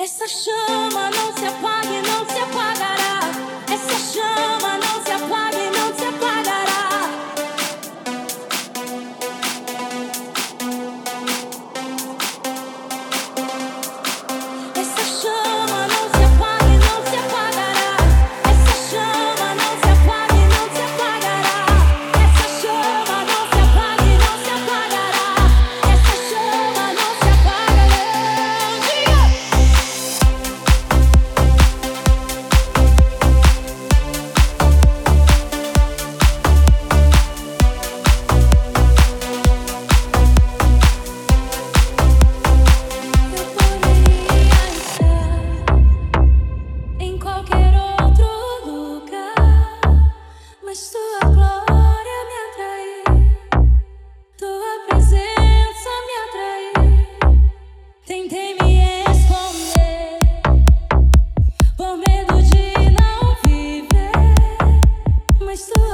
Essa chama não se apague, não se apague. So.